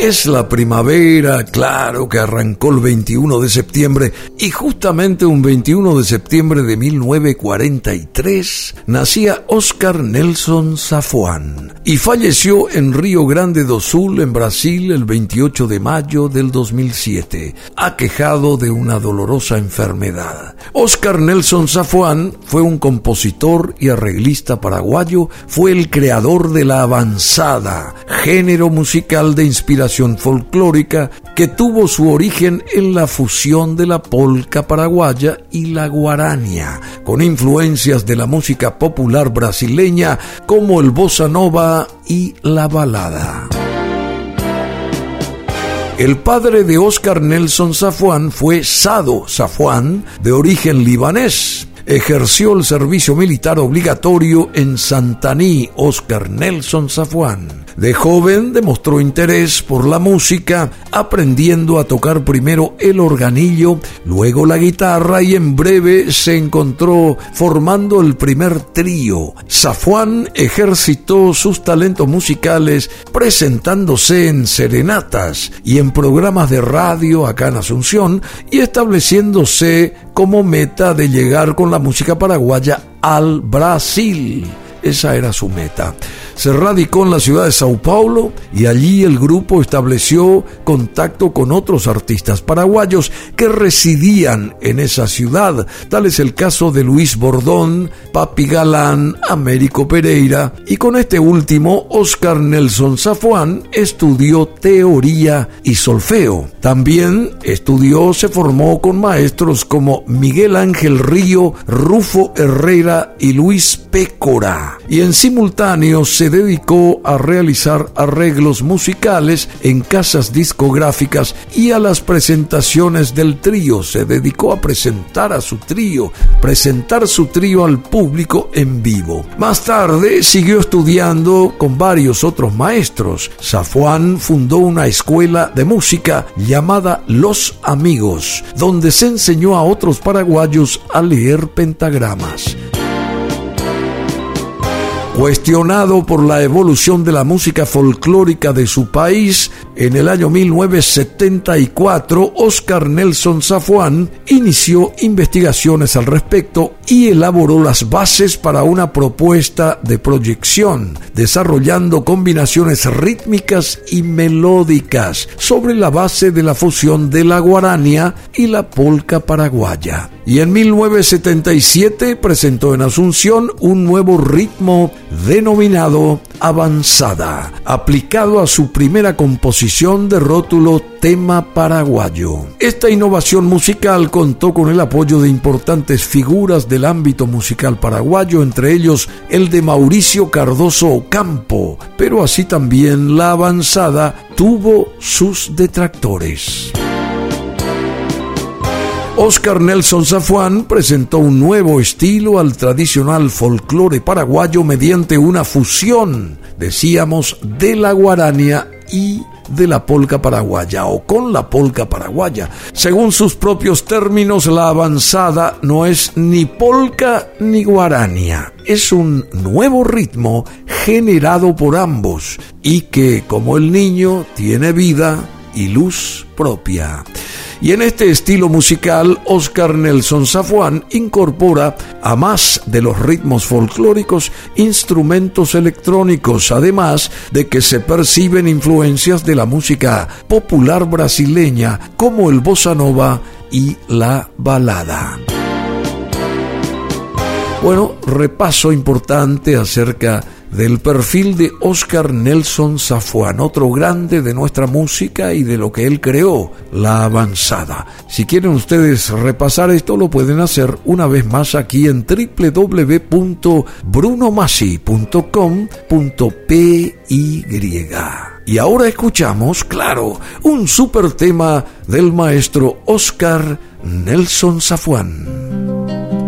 Es la primavera, claro, que arrancó el 21 de septiembre y justamente un 21 de septiembre de 1943 nacía Oscar Nelson Safuán y falleció en Río Grande do Sul, en Brasil, el 28 de mayo del 2007, aquejado de una dolorosa enfermedad. Oscar Nelson Safuán fue un compositor y arreglista paraguayo, fue el creador de la avanzada, género musical de inspiración folclórica que tuvo su origen en la fusión de la polca paraguaya y la guarania, con influencias de la música popular brasileña como el bossa nova y la balada. El padre de Oscar Nelson Safuán fue Sado Safuán, de origen libanés. Ejerció el servicio militar obligatorio en Santaní, Oscar Nelson Safuán. De joven demostró interés por la música, aprendiendo a tocar primero el organillo, luego la guitarra y en breve se encontró formando el primer trío. Safuán ejercitó sus talentos musicales presentándose en serenatas y en programas de radio acá en Asunción y estableciéndose como meta de llegar con la música paraguaya al Brasil. Esa era su meta se radicó en la ciudad de Sao Paulo y allí el grupo estableció contacto con otros artistas paraguayos que residían en esa ciudad. Tal es el caso de Luis Bordón, Papi Galán, Américo Pereira y con este último, Oscar Nelson Zafuán estudió teoría y solfeo. También estudió, se formó con maestros como Miguel Ángel Río, Rufo Herrera y Luis Pécora. Y en simultáneo se dedicó a realizar arreglos musicales en casas discográficas y a las presentaciones del trío. Se dedicó a presentar a su trío, presentar su trío al público en vivo. Más tarde siguió estudiando con varios otros maestros. Safuán fundó una escuela de música llamada Los Amigos, donde se enseñó a otros paraguayos a leer pentagramas. Cuestionado por la evolución de la música folclórica de su país, en el año 1974, Oscar Nelson Safuán inició investigaciones al respecto y elaboró las bases para una propuesta de proyección, desarrollando combinaciones rítmicas y melódicas sobre la base de la fusión de la guarania y la polca paraguaya. Y en 1977 presentó en Asunción un nuevo ritmo denominado avanzada, aplicado a su primera composición de rótulo tema paraguayo. Esta innovación musical contó con el apoyo de importantes figuras del ámbito musical paraguayo, entre ellos el de Mauricio Cardoso Ocampo, pero así también la avanzada tuvo sus detractores. Oscar Nelson Zafuán presentó un nuevo estilo al tradicional folclore paraguayo mediante una fusión, decíamos, de la guarania y de la polca paraguaya o con la polca paraguaya. Según sus propios términos, la avanzada no es ni polca ni guarania. Es un nuevo ritmo generado por ambos y que, como el niño, tiene vida y luz propia. Y en este estilo musical, Oscar Nelson Safuán incorpora, a más de los ritmos folclóricos, instrumentos electrónicos, además de que se perciben influencias de la música popular brasileña como el bossa nova y la balada. Bueno, repaso importante acerca del perfil de Oscar Nelson Safuán, otro grande de nuestra música y de lo que él creó, la avanzada. Si quieren ustedes repasar esto, lo pueden hacer una vez más aquí en www.brunomasi.com.py. Y ahora escuchamos, claro, un super tema del maestro Oscar Nelson Safuán.